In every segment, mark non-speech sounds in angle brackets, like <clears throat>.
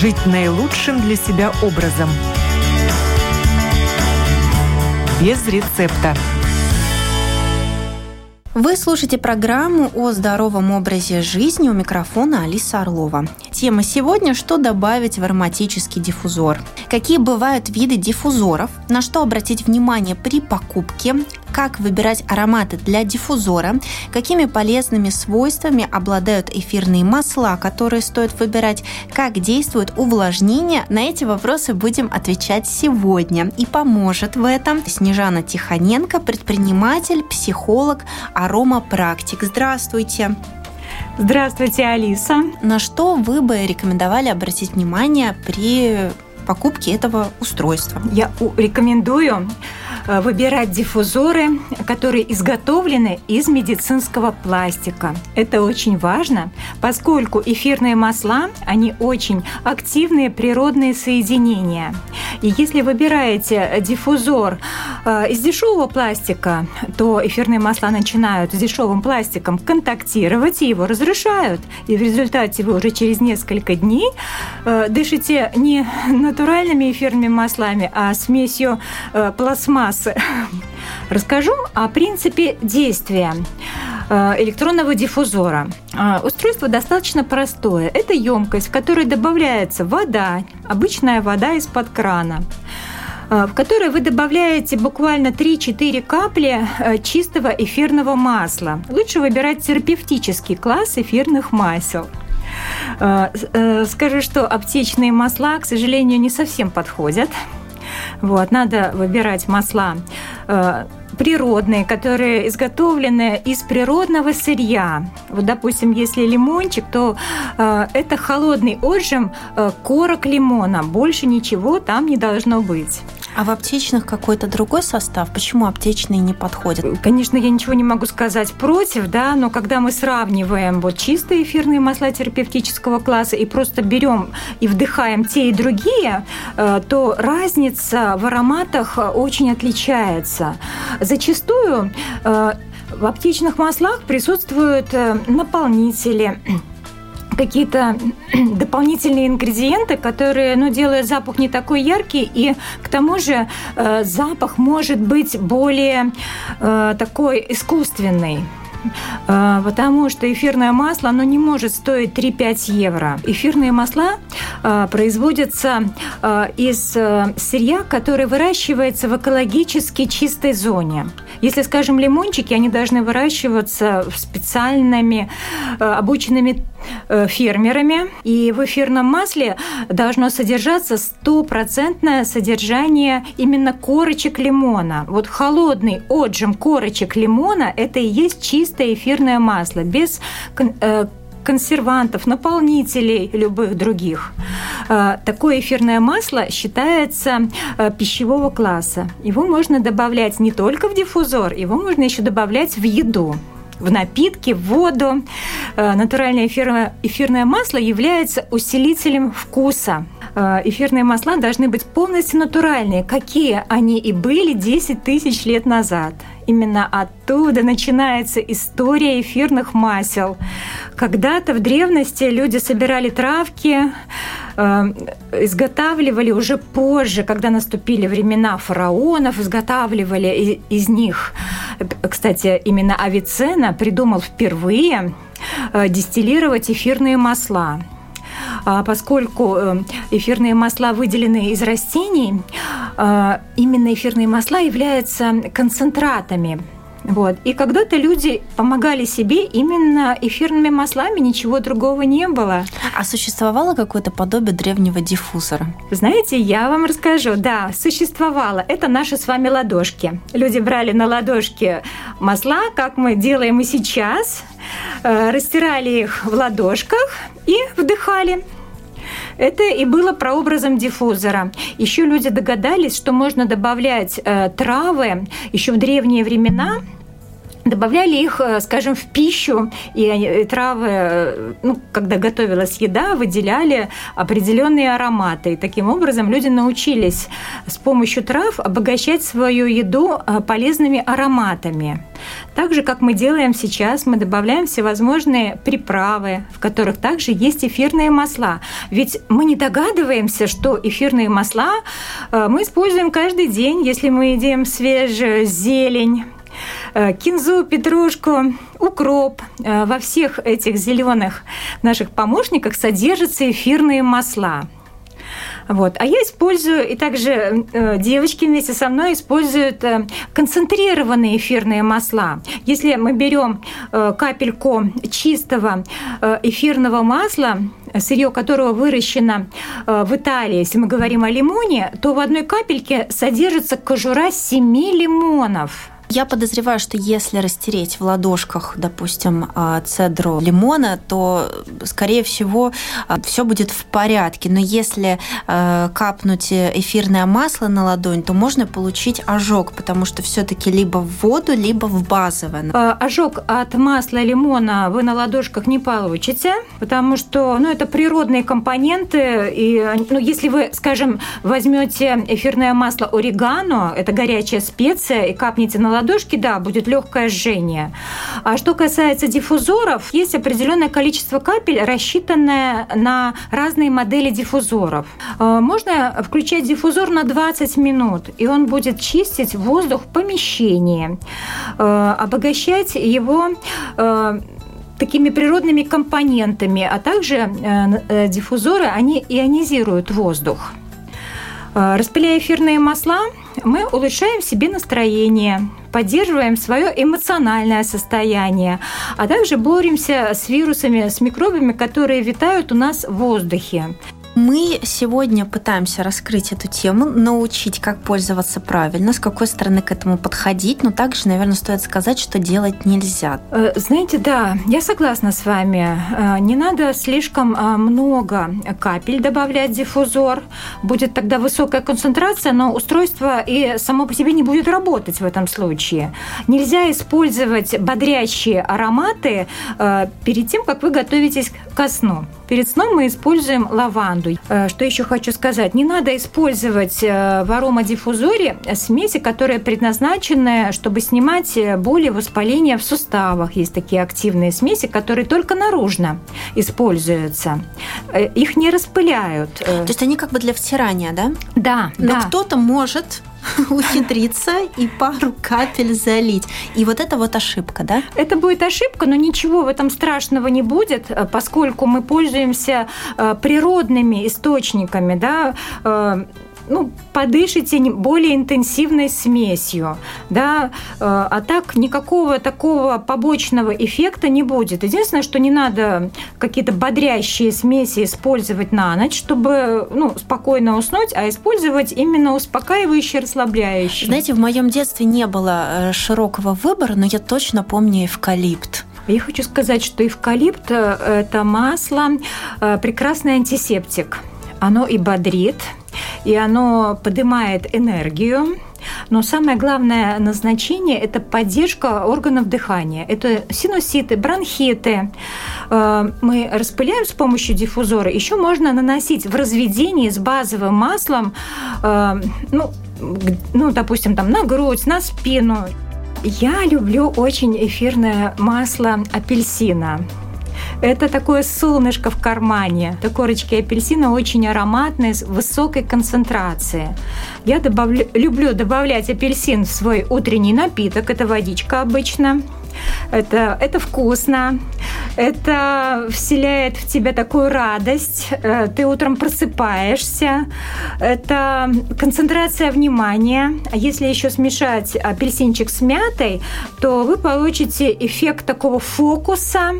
жить наилучшим для себя образом. Без рецепта. Вы слушаете программу о здоровом образе жизни у микрофона Алиса Орлова. Тема сегодня – что добавить в ароматический диффузор. Какие бывают виды диффузоров, на что обратить внимание при покупке, как выбирать ароматы для диффузора, какими полезными свойствами обладают эфирные масла, которые стоит выбирать, как действует увлажнение. На эти вопросы будем отвечать сегодня. И поможет в этом Снежана Тихоненко, предприниматель, психолог, аромапрактик. Здравствуйте! Здравствуйте, Алиса. На что вы бы рекомендовали обратить внимание при покупке этого устройства? Я рекомендую выбирать диффузоры, которые изготовлены из медицинского пластика. Это очень важно, поскольку эфирные масла, они очень активные природные соединения. И если выбираете диффузор э, из дешевого пластика, то эфирные масла начинают с дешевым пластиком контактировать и его разрушают. И в результате вы уже через несколько дней э, дышите не натуральными эфирными маслами, а смесью пластмассы. <laughs> Расскажу о принципе действия электронного диффузора. Устройство достаточно простое. Это емкость, в которой добавляется вода, обычная вода из-под крана в которой вы добавляете буквально 3-4 капли чистого эфирного масла. Лучше выбирать терапевтический класс эфирных масел. Скажу, что аптечные масла, к сожалению, не совсем подходят. Вот, надо выбирать масла природные, которые изготовлены из природного сырья. Вот, допустим, если лимончик, то э, это холодный отжим э, корок лимона. Больше ничего там не должно быть. А в аптечных какой-то другой состав? Почему аптечные не подходят? Конечно, я ничего не могу сказать против, да, но когда мы сравниваем вот чистые эфирные масла терапевтического класса и просто берем и вдыхаем те и другие, э, то разница в ароматах очень отличается. Зачастую э, в аптечных маслах присутствуют э, наполнители, какие-то <clears throat> дополнительные ингредиенты, которые ну, делают запах не такой яркий, и к тому же э, запах может быть более э, такой искусственный. А, потому что эфирное масло, оно не может стоить 3-5 евро. Эфирные масла а, производятся а, из э, сырья, которое выращивается в экологически чистой зоне. Если, скажем, лимончики, они должны выращиваться в специальными обученными э, фермерами. И в эфирном масле должно содержаться стопроцентное содержание именно корочек лимона. Вот холодный отжим корочек лимона – это и есть чистое эфирное масло, без э, консервантов, наполнителей любых других. Э, такое эфирное масло считается э, пищевого класса. Его можно добавлять не только в диффузор, его можно еще добавлять в еду в напитки, в воду. Натуральное эфирное, эфирное масло является усилителем вкуса. Эфирные масла должны быть полностью натуральные, какие они и были 10 тысяч лет назад. Именно оттуда начинается история эфирных масел. Когда-то в древности люди собирали травки, э, изготавливали уже позже, когда наступили времена фараонов, изготавливали из них. Кстати, именно Авиценна придумал впервые э, дистиллировать эфирные масла. А поскольку э, эфирные масла выделены из растений, э, именно эфирные масла являются концентратами вот. И когда-то люди помогали себе именно эфирными маслами, ничего другого не было. А существовало какое-то подобие древнего диффузора? Знаете, я вам расскажу. Да, существовало. Это наши с вами ладошки. Люди брали на ладошки масла, как мы делаем и сейчас, э, растирали их в ладошках и вдыхали. Это и было прообразом диффузора. Еще люди догадались, что можно добавлять э, травы еще в древние времена добавляли их, э, скажем, в пищу, и травы, э, ну, когда готовилась еда, выделяли определенные ароматы. И таким образом люди научились с помощью трав обогащать свою еду э, полезными ароматами. Так же, как мы делаем сейчас, мы добавляем всевозможные приправы, в которых также есть эфирные масла. Ведь мы не догадываемся, что эфирные масла мы используем каждый день, если мы едим свежую зелень, Э, кинзу, петрушку, укроп. Э, во всех этих зеленых наших помощниках содержатся эфирные масла. Вот. А я использую, и также э, девочки вместе со мной используют э, концентрированные эфирные масла. Если мы берем э, капельку чистого э, эфирного масла, сырье которого выращено э, в Италии, если мы говорим о лимоне, то в одной капельке содержится кожура 7 лимонов. Я подозреваю, что если растереть в ладошках, допустим, а, цедру лимона, то, скорее всего, а, все будет в порядке. Но если а, капнуть эфирное масло на ладонь, то можно получить ожог, потому что все-таки либо в воду, либо в базовое. Ожог от масла лимона вы на ладошках не получите, потому что ну, это природные компоненты. И ну, если вы, скажем, возьмете эфирное масло орегано, это горячая специя, и капнете на ладошку, ладошки, да, будет легкое жжение. А что касается диффузоров, есть определенное количество капель, рассчитанное на разные модели диффузоров. Э, можно включать диффузор на 20 минут, и он будет чистить воздух в помещении, э, обогащать его э, такими природными компонентами, а также диффузоры, они ионизируют воздух. Распыляя эфирные масла, мы улучшаем себе настроение, поддерживаем свое эмоциональное состояние, а также боремся с вирусами, с микробами, которые витают у нас в воздухе. Мы сегодня пытаемся раскрыть эту тему, научить, как пользоваться правильно, с какой стороны к этому подходить, но также, наверное, стоит сказать, что делать нельзя. Э, знаете, да, я согласна с вами. Э, не надо слишком э, много капель добавлять в диффузор. Будет тогда высокая концентрация, но устройство и само по себе не будет работать в этом случае. Нельзя использовать бодрящие ароматы перед тем, как вы готовитесь ко сну. Перед сном мы используем лаванду. Э, что еще хочу сказать? Не надо использовать э, в аромадиффузоре смеси, которые предназначены, чтобы снимать боли, воспаления в суставах. Есть такие активные смеси, которые только наружно используются. Э, их не распыляют. То есть они как бы для втирания, да? Да. Но да. кто-то может <laughs> ухитриться и пару капель залить. И вот это вот ошибка, да? Это будет ошибка, но ничего в этом страшного не будет, э, поскольку мы пользуемся э, природными источниками, да, э, ну, подышите более интенсивной смесью, да, э, а так никакого такого побочного эффекта не будет. Единственное, что не надо какие-то бодрящие смеси использовать на ночь, чтобы ну, спокойно уснуть, а использовать именно успокаивающие, расслабляющие. Знаете, в моем детстве не было э, широкого выбора, но я точно помню эвкалипт. Я хочу сказать, что эвкалипт э, – это масло, прекрасный антисептик. Оно и бодрит, и оно поднимает энергию. Но самое главное назначение – это поддержка органов дыхания. Это синуситы, бронхиты. Э, мы распыляем с помощью диффузора. Еще можно наносить в разведении с базовым маслом, э, ну, ну, допустим, там на грудь, на спину. Я люблю очень эфирное масло апельсина. Это такое солнышко в кармане. Это корочки апельсина очень ароматные, с высокой концентрацией. Я добавлю, люблю добавлять апельсин в свой утренний напиток. Это водичка обычно. Это, это вкусно, это вселяет в тебя такую радость, э, ты утром просыпаешься, это концентрация внимания. А если еще смешать апельсинчик с мятой, то вы получите эффект такого фокуса,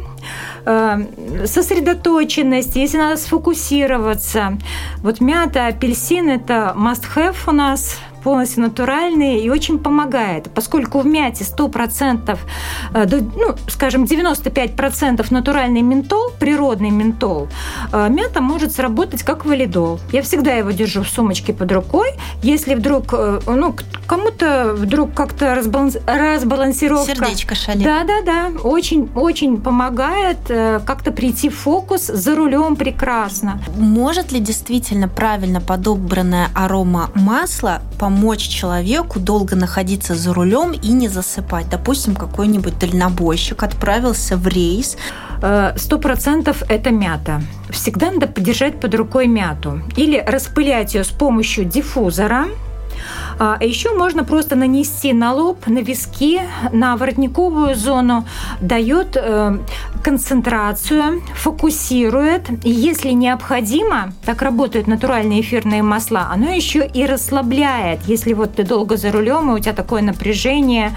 э, сосредоточенность, если надо сфокусироваться. Вот мята, апельсин – это must-have у нас полностью натуральный и очень помогает, поскольку в мяте 100%, э, ну, скажем, 95% натуральный ментол, природный ментол, э, мята может сработать как валидол. Я всегда его держу в сумочке под рукой. Если вдруг, э, ну, кому-то вдруг как-то разбаланс... разбалансировка... Сердечко шалит. Да-да-да, очень-очень помогает как-то прийти в фокус за рулем прекрасно. Может ли действительно правильно подобранная арома масла помочь человеку долго находиться за рулем и не засыпать? Допустим, какой-нибудь дальнобойщик отправился в рейс. Сто процентов это мята. Всегда надо подержать под рукой мяту. Или распылять ее с помощью диффузора – а еще можно просто нанести на лоб, на виски, на воротниковую зону, дает э, концентрацию, фокусирует. И если необходимо, так работают натуральные эфирные масла, оно еще и расслабляет. Если вот ты долго за рулем, и у тебя такое напряжение,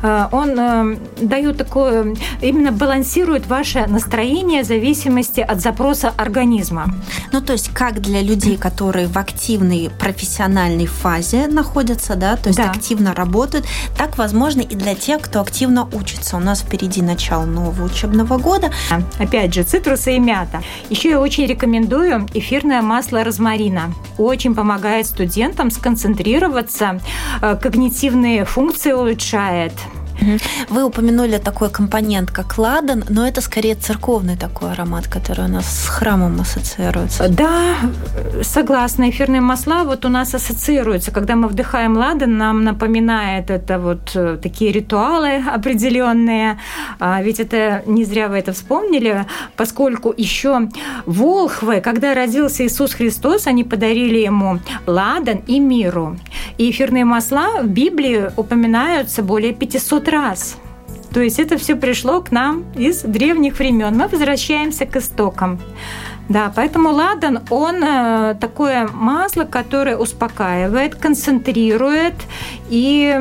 э, он э, дает такое, именно балансирует ваше настроение в зависимости от запроса организма. Ну, то есть как для людей, которые в активной профессиональной фазе находятся, находятся, да, то есть да. активно работают. Так возможно и для тех, кто активно учится. У нас впереди начало нового учебного года. Опять же, цитрусы и мята. Еще я очень рекомендую эфирное масло розмарина. Очень помогает студентам сконцентрироваться, э, когнитивные функции улучшает. Вы упомянули такой компонент, как ладан, но это скорее церковный такой аромат, который у нас с храмом ассоциируется. Да, согласна. Эфирные масла вот у нас ассоциируются. Когда мы вдыхаем ладан, нам напоминает это вот э, такие ритуалы определенные. А ведь это не зря вы это вспомнили, поскольку еще волхвы, когда родился Иисус Христос, они подарили ему ладан и миру. И эфирные масла в Библии упоминаются более 500 раз. То есть это все пришло к нам из древних времен. Мы возвращаемся к истокам. Да, поэтому ладан, он э, такое масло, которое успокаивает, концентрирует и,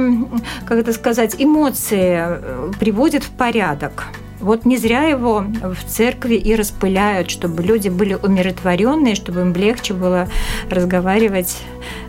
как это сказать, эмоции э, приводит в порядок. Вот не зря его в церкви и распыляют, чтобы люди были умиротворенные, чтобы им легче было разговаривать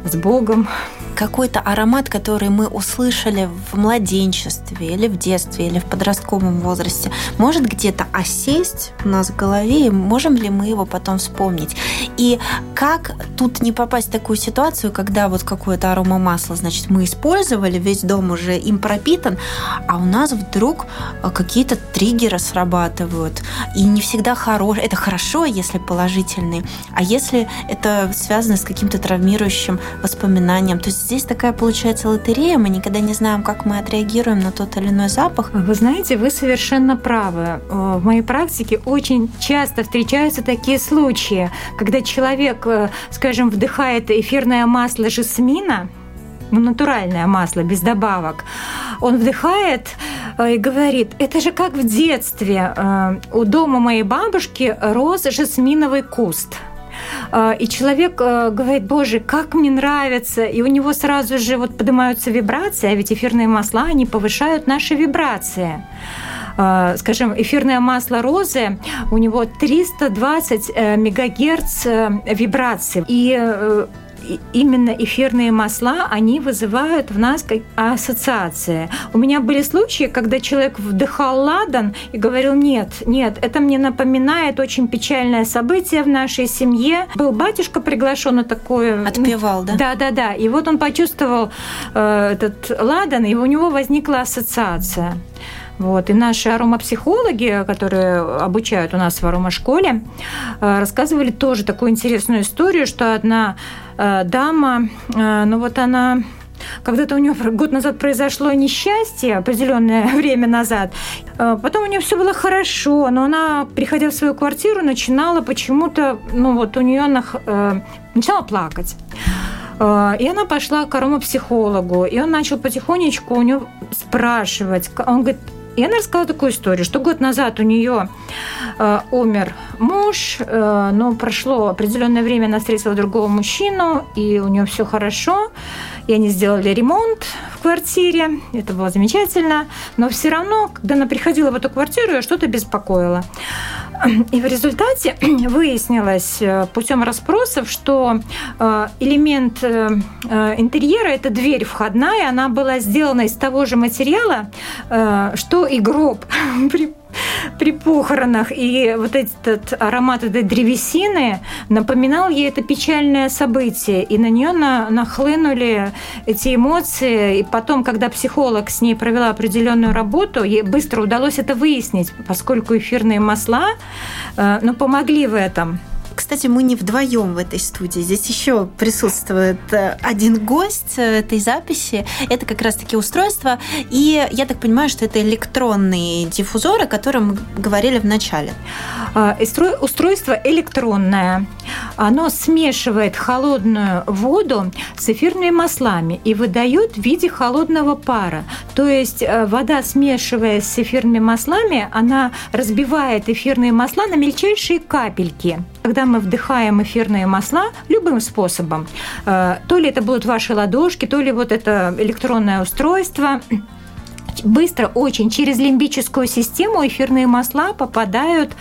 с Богом. Какой-то аромат, который мы услышали в младенчестве или в детстве, или в подростковом возрасте, может где-то осесть у нас в голове, и можем ли мы его потом вспомнить? И как тут не попасть в такую ситуацию, когда вот какое-то аромамасло, значит, мы использовали, весь дом уже им пропитан, а у нас вдруг какие-то триггеры срабатывают, и не всегда хорошие. Это хорошо, если положительные, а если это связано с каким-то травмирующим воспоминанием. То есть здесь такая получается лотерея, мы никогда не знаем, как мы отреагируем на тот или иной запах. Вы знаете, вы совершенно правы. В моей практике очень часто встречаются такие случаи, когда человек, э, скажем, вдыхает эфирное масло жасмина, ну, натуральное масло, без добавок. Он вдыхает э, и говорит, это же как в детстве. Э, у дома моей бабушки рос жасминовый куст – и человек э, говорит, боже, как мне нравится, и у него сразу же вот поднимаются вибрации, а ведь эфирные масла, они повышают наши вибрации а, скажем, эфирное масло розы, у него 320 э, мегагерц э, вибраций. И именно эфирные масла, они вызывают в нас ассоциации. У меня были случаи, когда человек вдыхал ладан и говорил, нет, нет, это мне напоминает очень печальное событие в нашей семье. Был батюшка приглашен на такое... Отпевал, да? Да, да, да. И вот он почувствовал э, этот ладан, и у него возникла ассоциация. Вот. И наши аромапсихологи, которые обучают у нас в аромашколе, э, рассказывали тоже такую интересную историю, что одна дама, э, ну вот она когда-то у нее год назад произошло несчастье, определенное <laughs> время назад. Потом у нее все было хорошо, но она, приходя в свою квартиру, начинала почему-то, ну вот у нее она, э, начала плакать. И она пошла к аромапсихологу, и он начал потихонечку у нее спрашивать. Он говорит, и она рассказала такую историю, что год назад у нее э, умер муж, э, но прошло определенное время, она встретила другого мужчину, и у нее все хорошо, и они сделали ремонт в квартире, это было замечательно, но все равно, когда она приходила в эту квартиру, ее что-то беспокоило. И в результате <clears throat> выяснилось э, путем расспросов, что э, элемент э, интерьера – это дверь входная, она была сделана из того же материала, что и гроб <laughs> при <laughs> при похоронах. И вот этот аромат этой древесины напоминал ей это печальное событие. И на нее на, нахлынули эти эмоции. И потом, когда психолог с ней провела определенную работу, ей быстро удалось это выяснить, поскольку эфирные масла э, ну, помогли в этом. Кстати, мы не вдвоем в этой студии. Здесь еще присутствует э, один гость э, этой записи. Это как раз-таки устройство. И я так понимаю, что это электронный диффузор, о котором мы говорили в начале. А, устройство электронное. Оно смешивает холодную воду с эфирными маслами и выдает в виде холодного пара. То есть э, вода, смешиваясь с эфирными маслами, она разбивает эфирные масла на мельчайшие капельки когда мы вдыхаем эфирные масла любым способом, э, то ли это будут ваши ладошки, то ли вот это электронное устройство, быстро очень через лимбическую систему эфирные масла попадают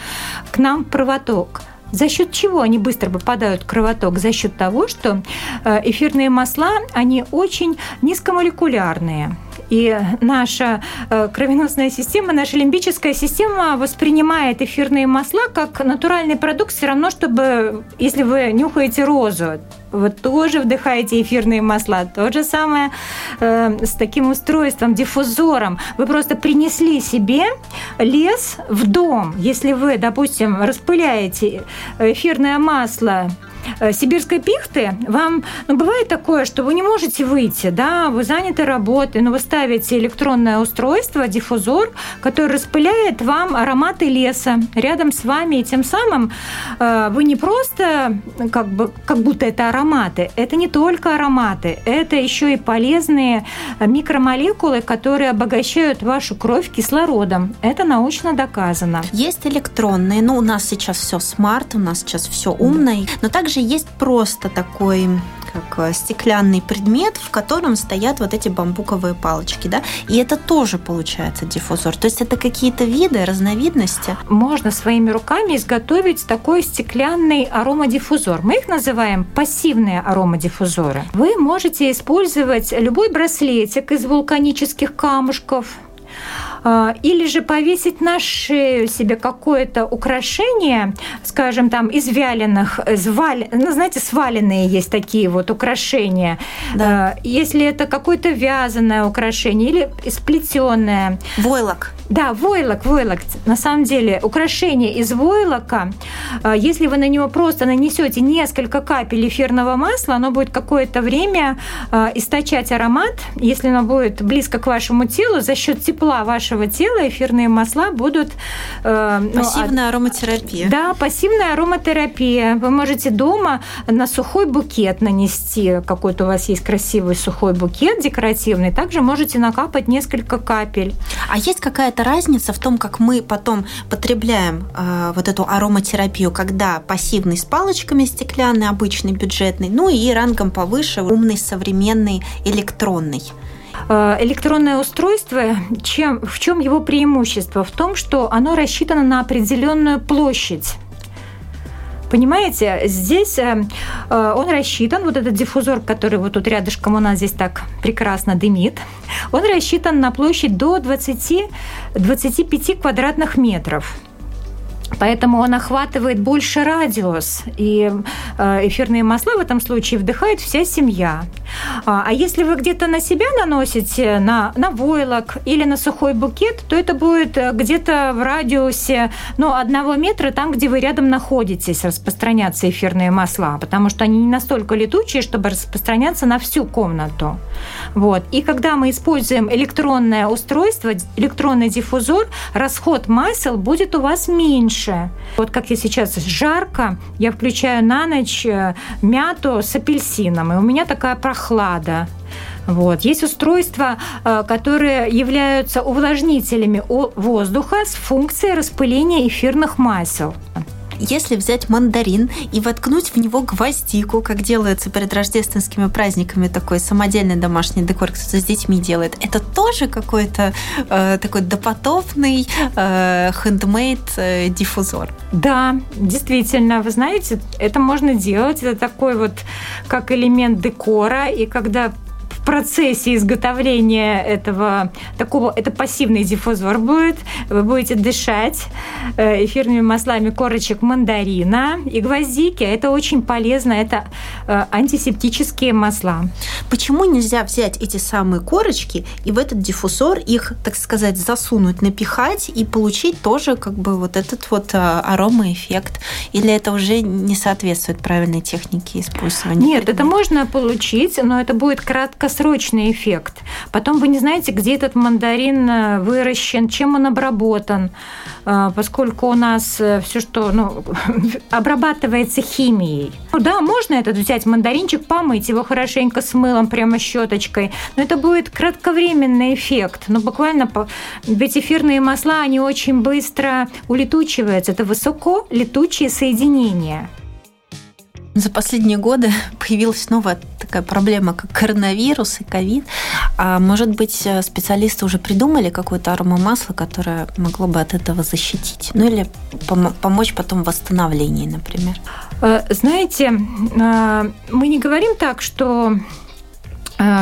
к нам в проводок. За счет чего они быстро попадают в кровоток? За счет того, что э, эфирные масла, они очень низкомолекулярные. И наша э, кровеносная система, наша лимбическая система воспринимает эфирные масла как натуральный продукт все равно, чтобы, если вы нюхаете розу, вы тоже вдыхаете эфирные масла. То же самое э, с таким устройством, диффузором. Вы просто принесли себе лес в дом. Если вы, допустим, распыляете эфирное масло Э, сибирской пихты, вам ну, бывает такое, что вы не можете выйти, да, вы заняты работой, но вы ставите электронное устройство, диффузор, который распыляет вам ароматы леса рядом с вами, и тем самым э, вы не просто как, бы, как будто это ароматы, это не только ароматы, это еще и полезные микромолекулы, которые обогащают вашу кровь кислородом. Это научно доказано. Есть электронные, ну у нас сейчас все смарт, у нас сейчас все умное, но также также есть просто такой как э, стеклянный предмет, в котором стоят вот эти бамбуковые палочки, да, и это тоже получается диффузор. То есть это какие-то виды, разновидности. Можно своими руками изготовить такой стеклянный аромадиффузор. Мы их называем пассивные аромадиффузоры. Вы можете использовать любой браслетик из вулканических камушков, или же повесить на шею себе какое-то украшение, скажем, там из вяленых, из валь... ну, знаете, сваленные есть такие вот украшения. Да. А, если это какое-то вязаное украшение или сплетенное. Войлок. Да, войлок, войлок. На самом деле, украшение из войлока, а, если вы на него просто нанесете несколько капель эфирного масла, оно будет какое-то время источать аромат. Если оно будет близко к вашему телу, за счет тепла вашего тела эфирные масла будут... Э, ну, пассивная ну, ароматерапия. Да, пассивная ароматерапия. Вы можете дома на сухой букет нанести, какой-то у вас есть красивый сухой букет декоративный, также можете накапать несколько капель. А есть какая-то разница в том, как мы потом потребляем э, вот эту ароматерапию, когда пассивный с палочками стеклянный, обычный, бюджетный, ну и рангом повыше умный, современный, электронный? Э, электронное устройство, чем, в чем его преимущество? В том, что оно рассчитано на определенную площадь. Понимаете, здесь э, э, он рассчитан, вот этот диффузор, который вот тут рядышком у нас здесь так прекрасно дымит, он рассчитан на площадь до 20-25 квадратных метров. Поэтому он охватывает больше радиус, и э, эфирные масла в этом случае вдыхает вся семья. А, а если вы где-то на себя наносите, на, на войлок или на сухой букет, то это будет э, где-то в радиусе ну, одного метра, там, где вы рядом находитесь, распространяться эфирные масла, потому что они не настолько летучие, чтобы распространяться на всю комнату. Вот. И когда мы используем электронное устройство, электронный диффузор, расход масел будет у вас меньше. Вот как я сейчас жарко, я включаю на ночь э, мяту с апельсином, и у меня такая прохлада. Вот. Есть устройства, э, которые являются увлажнителями воздуха с функцией распыления эфирных масел. Если взять мандарин и воткнуть в него гвоздику, как делается перед рождественскими праздниками, такой самодельный домашний декор, кто-то с детьми делает, это тоже какой-то э, такой допотопный э, хендмейд э, диффузор? Да, действительно, вы знаете, это можно делать, это такой вот как элемент декора, и когда процессе изготовления этого такого, это пассивный диффузор будет. Вы будете дышать э, эфирными маслами корочек мандарина и гвоздики. Это очень полезно. Это э, антисептические масла. Почему нельзя взять эти самые корочки и в этот диффузор их, так сказать, засунуть, напихать и получить тоже как бы вот этот вот э, аромаэффект? Или это уже не соответствует правильной технике использования? Нет, это можно получить, но это будет кратко краткосрочный эффект. Потом вы не знаете, где этот мандарин э, выращен, чем он обработан, э, поскольку у нас э, все, что ну, <laughs> обрабатывается химией. Ну да, можно этот взять мандаринчик, помыть его хорошенько с мылом, прямо щеточкой, но это будет кратковременный эффект. Ну, буквально, ведь эфирные масла, они очень быстро улетучиваются. Это высоко летучие соединения. За последние годы <laughs> появилась новая такая проблема, как коронавирус и ковид. А может быть, э, специалисты уже придумали какое-то аромамасло, которое могло бы от этого защитить? Ну или пом- помочь потом в восстановлении, например? Э, знаете, э, мы не говорим так, что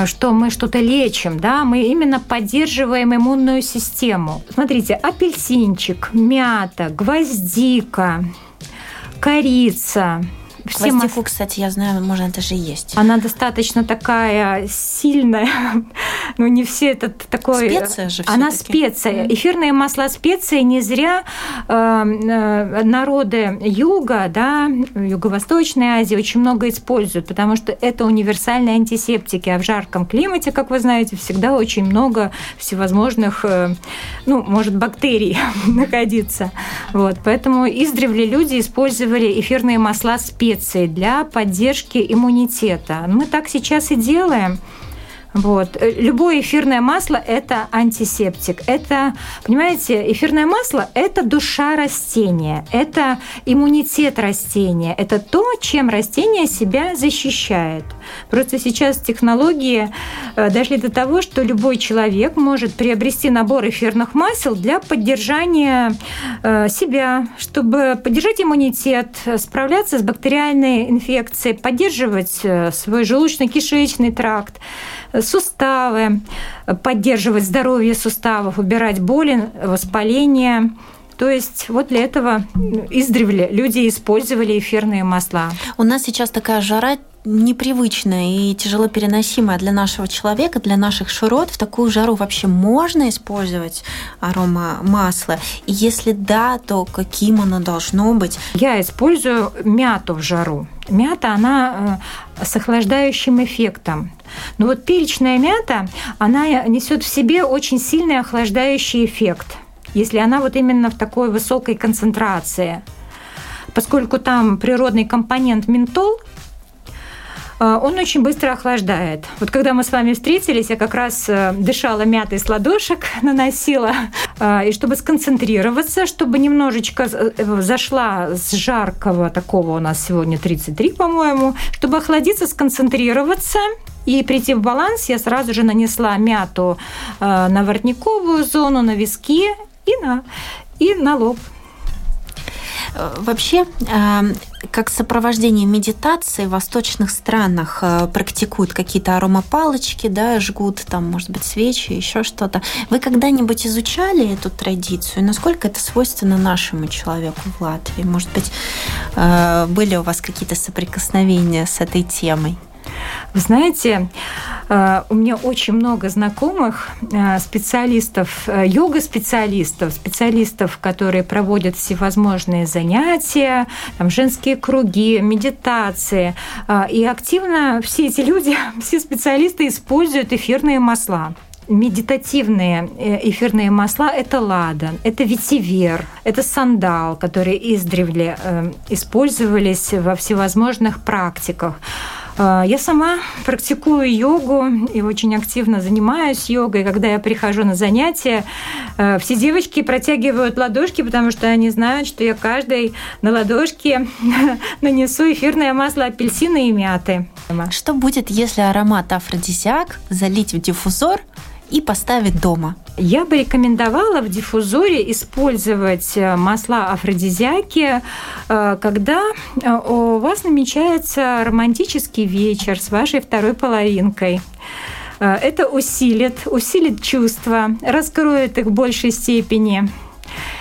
что мы что-то лечим, да, мы именно поддерживаем иммунную систему. Смотрите, апельсинчик, мята, гвоздика, корица, все Гвоздику, мас... кстати, я знаю, можно даже есть. Она достаточно такая сильная. <laughs> ну, не все это такое... Специя же Она специя. Эфирные масла специи не зря э, э, народы юга, да, Юго-Восточной Азии очень много используют, потому что это универсальные антисептики. А в жарком климате, как вы знаете, всегда очень много всевозможных, э, ну, может, бактерий <laughs> находиться. Вот. Поэтому издревле люди использовали эфирные масла специи специи для поддержки иммунитета. Мы так сейчас и делаем. Вот. Э, любое эфирное масло – это антисептик. Это, понимаете, эфирное масло – это душа растения, это иммунитет растения, это то, чем растение себя защищает. Просто сейчас технологии э, дошли до того, что любой человек может приобрести набор эфирных масел для поддержания э, себя, чтобы поддержать иммунитет, справляться с бактериальной инфекцией, поддерживать свой желудочно-кишечный тракт суставы, поддерживать здоровье суставов, убирать боли, воспаление. То есть вот для этого издревле люди использовали эфирные масла. У нас сейчас такая жара непривычная и тяжело переносимая для нашего человека, для наших широт. В такую жару вообще можно использовать арома масла? И если да, то каким оно должно быть? Я использую мяту в жару. Мята, она э, с охлаждающим эффектом. Но вот перечная мята, она несет в себе очень сильный охлаждающий эффект, если она вот именно в такой высокой концентрации. Поскольку там природный компонент ментол, э, он очень быстро охлаждает. Вот когда мы с вами встретились, я как раз э, дышала мятой с ладошек, <laughs> наносила. Э, и чтобы сконцентрироваться, чтобы немножечко зашла с жаркого, такого у нас сегодня 33, по-моему, чтобы охладиться, сконцентрироваться – и прийти в баланс, я сразу же нанесла мяту э, на воротниковую зону, на виски и на, и на лоб. Вообще, э, как сопровождение медитации в восточных странах э, практикуют какие-то аромапалочки, да, жгут там, может быть, свечи, еще что-то. Вы когда-нибудь изучали эту традицию? Насколько это свойственно нашему человеку в Латвии? Может быть, были у вас какие-то соприкосновения с этой темой? Вы знаете, э, у меня очень много знакомых э, специалистов, э, йога-специалистов, специалистов, которые проводят всевозможные занятия, там, женские круги, медитации. И активно все эти люди, <laughs> все специалисты используют эфирные масла медитативные эфирные масла – это ладан, это ветивер, это сандал, которые издревле использовались во всевозможных практиках. А, я сама практикую йогу и очень активно занимаюсь йогой. Когда я прихожу на занятия, э, все девочки протягивают ладошки, потому что они знают, что я каждой на ладошке <laughs> нанесу эфирное масло апельсина и мяты. Что будет, если аромат афродизиак залить в диффузор и поставить дома? Я бы рекомендовала в диффузоре использовать э, масла афродизиаки, э, когда э, у вас намечается романтический вечер с вашей второй половинкой. Это усилит, усилит чувства, раскроет их в большей степени.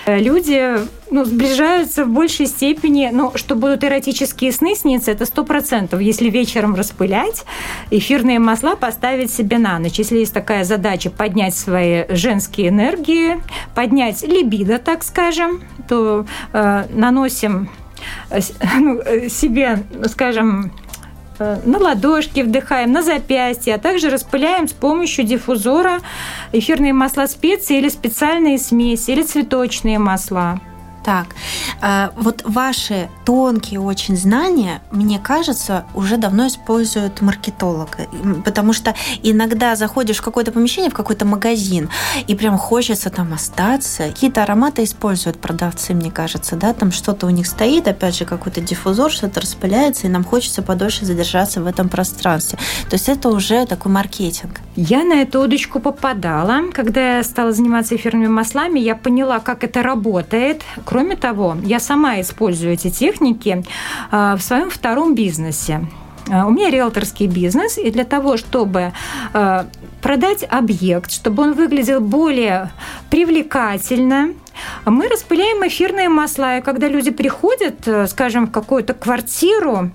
Люди ну, сближаются в большей степени, ну, что будут эротические сны сниться, это сто процентов. Если вечером распылять, эфирные масла поставить себе на ночь. Если есть такая задача поднять свои женские энергии, поднять либидо, так скажем, то э, наносим э, <laughs> ну, э, себе, скажем, Э, на ладошки вдыхаем, на запястье, а также распыляем с помощью диффузора эфирные масла специи или специальные смеси, или цветочные масла. Так, э, вот ваши тонкие очень знания, мне кажется, уже давно используют маркетологи. Потому что иногда заходишь в какое-то помещение, в какой-то магазин, и прям хочется там остаться. Какие-то ароматы используют продавцы, мне кажется, да, там что-то у них стоит, опять же, какой-то диффузор, что-то распыляется, и нам хочется подольше задержаться в этом пространстве. То есть это уже такой маркетинг. Я на эту удочку попадала. Когда я стала заниматься эфирными маслами, я поняла, как это работает. Кроме того, я сама использую эти техники а, в своем втором бизнесе. А, у меня риэлторский бизнес, и для того, чтобы а, продать объект, чтобы он выглядел более привлекательно, мы распыляем эфирные масла, и когда люди приходят, скажем, в какую-то квартиру,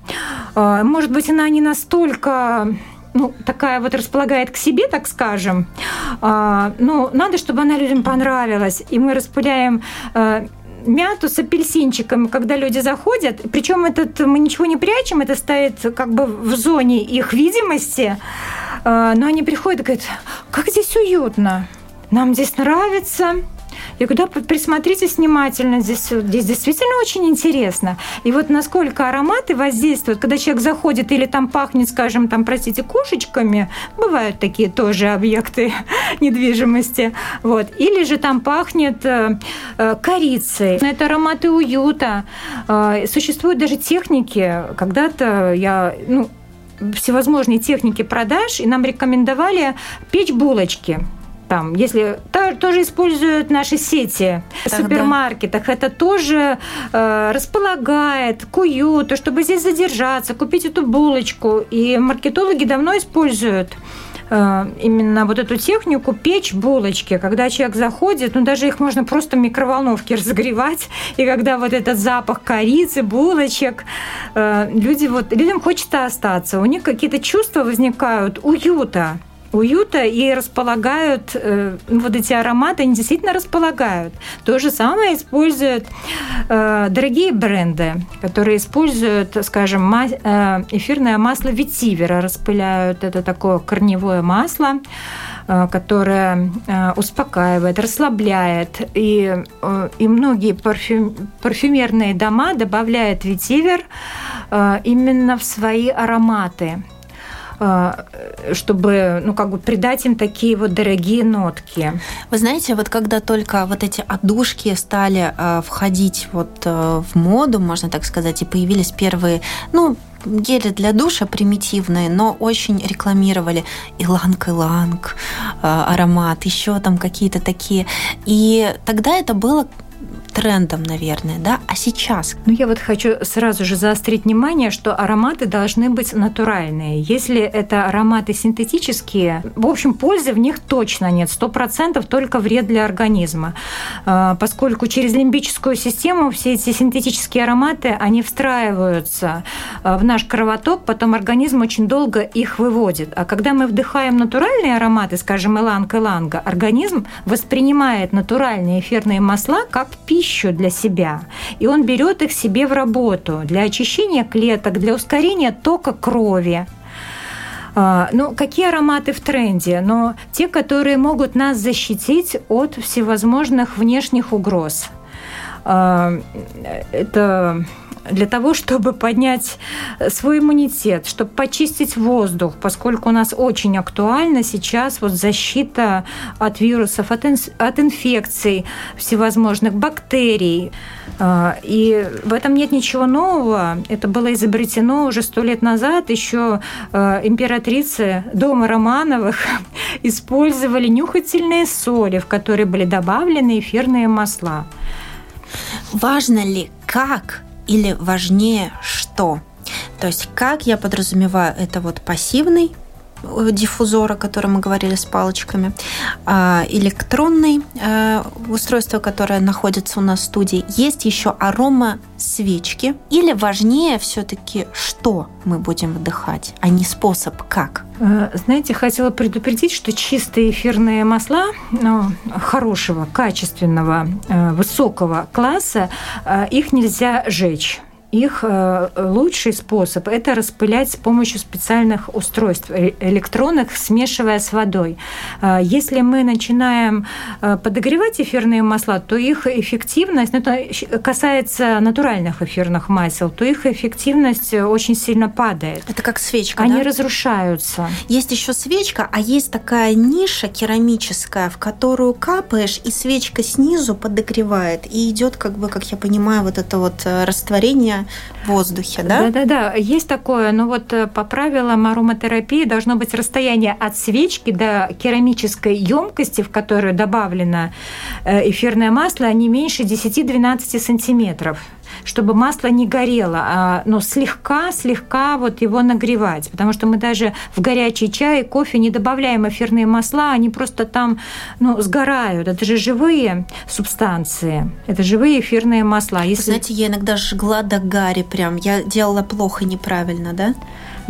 может быть, она не настолько ну, такая вот располагает к себе, так скажем. Ну, надо, чтобы она людям понравилась. И мы распыляем а, мяту с апельсинчиком, когда люди заходят, причем этот мы ничего не прячем, это стоит как бы в зоне их видимости, а, но они приходят и говорят, как здесь уютно, нам здесь нравится, я говорю, да, присмотритесь внимательно, здесь, здесь действительно очень интересно. И вот насколько ароматы воздействуют, когда человек заходит или там пахнет, скажем, там, простите, кошечками, бывают такие тоже объекты <laughs> недвижимости, вот, или же там пахнет э, э, корицей. Это ароматы уюта. Э, существуют даже техники, когда-то я, ну, всевозможные техники продаж, и нам рекомендовали печь булочки там, если то, тоже используют наши сети в супермаркетах, это тоже э, располагает к уюту, чтобы здесь задержаться, купить эту булочку. И маркетологи давно используют э, именно вот эту технику печь булочки, когда человек заходит, ну даже их можно просто в микроволновке <laughs> разогревать, и когда вот этот запах корицы, булочек, э, люди вот людям хочется остаться, у них какие-то чувства возникают уюта уюта и располагают, э, вот эти ароматы, они действительно располагают. То же самое используют э, дорогие бренды, которые используют, скажем, ма- э, эфирное масло ветивера, распыляют это такое корневое масло, э, которое э, успокаивает, расслабляет. И, э, и многие парфюм, парфюмерные дома добавляют ветивер именно в свои ароматы. А, чтобы, ну, как бы придать им такие вот дорогие нотки. Вы знаете, вот когда только вот эти отдушки стали э, входить вот э, в моду, можно так сказать, и появились первые, ну, гели для душа примитивные, но очень рекламировали иланг-иланг, э, аромат, еще там какие-то такие. И тогда это было трендом, наверное, да? А сейчас? Ну, я вот хочу сразу же заострить внимание, что ароматы должны быть натуральные. Если это ароматы синтетические, в общем, пользы в них точно нет. Сто процентов только вред для организма. А, поскольку через лимбическую систему все эти синтетические ароматы, они встраиваются а, в наш кровоток, потом организм очень долго их выводит. А когда мы вдыхаем натуральные ароматы, скажем, иланг-иланга, организм воспринимает натуральные эфирные масла как пищу пищу для себя, и он берет их себе в работу для очищения клеток, для ускорения тока крови. А, ну, какие ароматы в тренде? Но те, которые могут нас защитить от всевозможных внешних угроз. А, это для того, чтобы поднять свой иммунитет, чтобы почистить воздух, поскольку у нас очень актуально сейчас вот защита от вирусов, от, от инфекций, всевозможных бактерий. А, и в этом нет ничего нового. Это было изобретено уже сто лет назад. Еще а, императрицы дома Романовых <laughs> использовали нюхательные соли, в которые были добавлены эфирные масла. Важно ли как или важнее что? То есть как я подразумеваю, это вот пассивный диффузора, о котором мы говорили с палочками, а, электронный э, устройство, которое находится у нас в студии. Есть еще арома свечки. Или важнее все-таки, что мы будем вдыхать, а не способ как. Э, знаете, хотела предупредить, что чистые эфирные масла ну, хорошего, качественного, высокого класса, их нельзя жечь их э, лучший способ – это распылять с помощью специальных устройств э, электронных, смешивая с водой. Э, если мы начинаем подогревать эфирные масла, то их эффективность, ну, это касается натуральных эфирных масел, то их эффективность очень сильно падает. Это как свечка, Они да? разрушаются. Есть еще свечка, а есть такая ниша керамическая, в которую капаешь, и свечка снизу подогревает, и идет, как бы, как я понимаю, вот это вот растворение в воздухе, да? Да-да-да, есть такое, но вот э, по правилам ароматерапии должно быть расстояние от свечки до керамической емкости, в которую добавлено э, эфирное масло, не меньше 10-12 сантиметров чтобы масло не горело, а, но слегка-слегка вот его нагревать, потому что мы даже в горячий чай, кофе не добавляем эфирные масла, они просто там ну, сгорают. Это же живые субстанции, это живые эфирные масла. Если... Знаете, я иногда жгла до гари прям, я делала плохо, неправильно, да?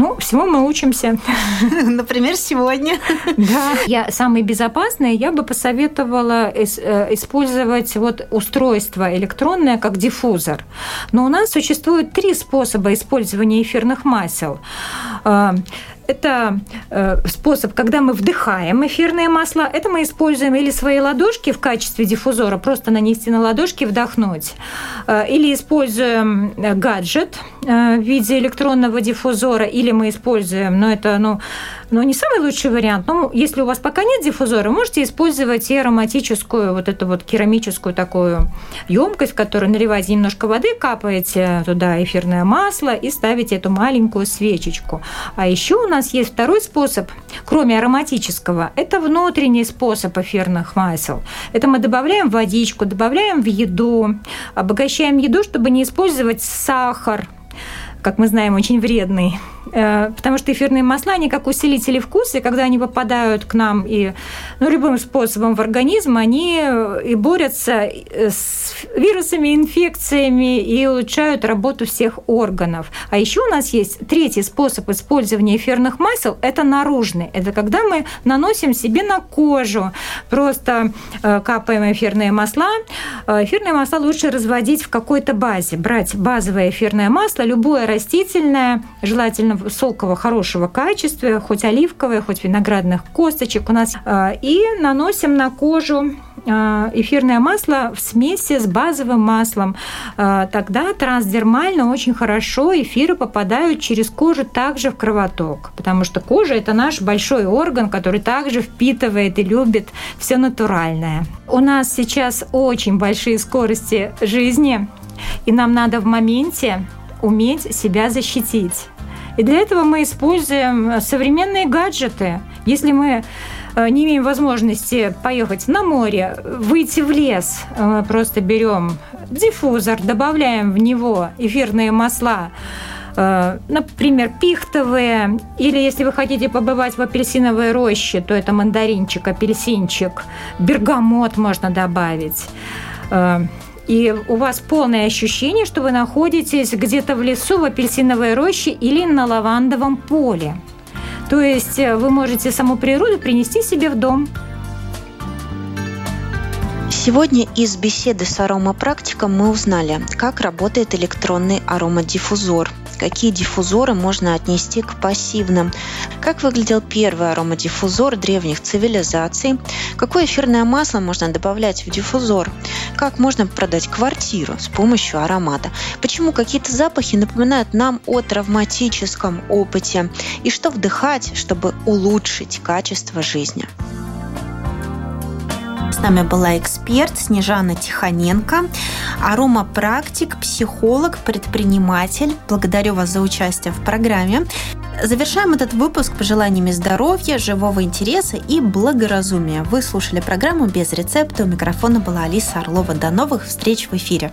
Ну, всего мы учимся. <laughs> Например, сегодня. Да. Я самый безопасный, я бы посоветовала э, использовать вот устройство электронное как диффузор. Но у нас существует три способа использования эфирных масел. Это э, способ, когда мы вдыхаем эфирные масла. Это мы используем или свои ладошки в качестве диффузора, просто нанести на ладошки, вдохнуть. Э, или используем э, гаджет в виде электронного диффузора, или мы используем, но это, ну, но не самый лучший вариант. Но если у вас пока нет диффузора, можете использовать и ароматическую, вот эту вот керамическую такую емкость, в которую наливаете немножко воды, капаете туда эфирное масло и ставите эту маленькую свечечку. А еще у нас есть второй способ, кроме ароматического, это внутренний способ эфирных масел. Это мы добавляем водичку, добавляем в еду, обогащаем еду, чтобы не использовать сахар, как мы знаем, очень вредный. Э, потому что эфирные масла, они как усилители вкуса, и когда они попадают к нам и ну, любым способом в организм, они и борются э, с вирусами, инфекциями и улучшают работу всех органов. А еще у нас есть третий способ использования эфирных масел – это наружный. Это когда мы наносим себе на кожу, просто э, капаем эфирные масла. Эфирные масла лучше разводить в какой-то базе, брать базовое эфирное масло, любое растительное, желательно высокого, хорошего качества, хоть оливковое, хоть виноградных косточек у нас, а, и наносим на кожу а, эфирное масло в смеси с базовым маслом. А, тогда трансдермально очень хорошо эфиры попадают через кожу также в кровоток, потому что кожа – это наш большой орган, который также впитывает и любит все натуральное. У нас сейчас очень большие скорости жизни, и нам надо в моменте уметь себя защитить. И для этого мы используем современные гаджеты. Если мы э, не имеем возможности поехать на море, выйти в лес, э, мы просто берем диффузор, добавляем в него эфирные масла, э, например, пихтовые, или если вы хотите побывать в апельсиновой роще, то это мандаринчик, апельсинчик, бергамот можно добавить и у вас полное ощущение, что вы находитесь где-то в лесу, в апельсиновой роще или на лавандовом поле. То есть э, вы можете саму природу принести себе в дом. Сегодня из беседы с аромапрактиком мы узнали, как работает электронный аромадиффузор, какие диффузоры можно отнести к пассивным, как выглядел первый аромадиффузор древних цивилизаций, какое эфирное масло можно добавлять в диффузор, Как можно продать квартиру с помощью аромата? Почему какие-то запахи напоминают нам о травматическом опыте? И что вдыхать, чтобы улучшить качество жизни? С нами была эксперт Снежана Тихоненко, аромапрактик, психолог, предприниматель. Благодарю вас за участие в программе. Завершаем этот выпуск пожеланиями здоровья, живого интереса и благоразумия. Вы слушали программу «Без рецепта». У микрофона была Алиса Орлова. До новых встреч в эфире.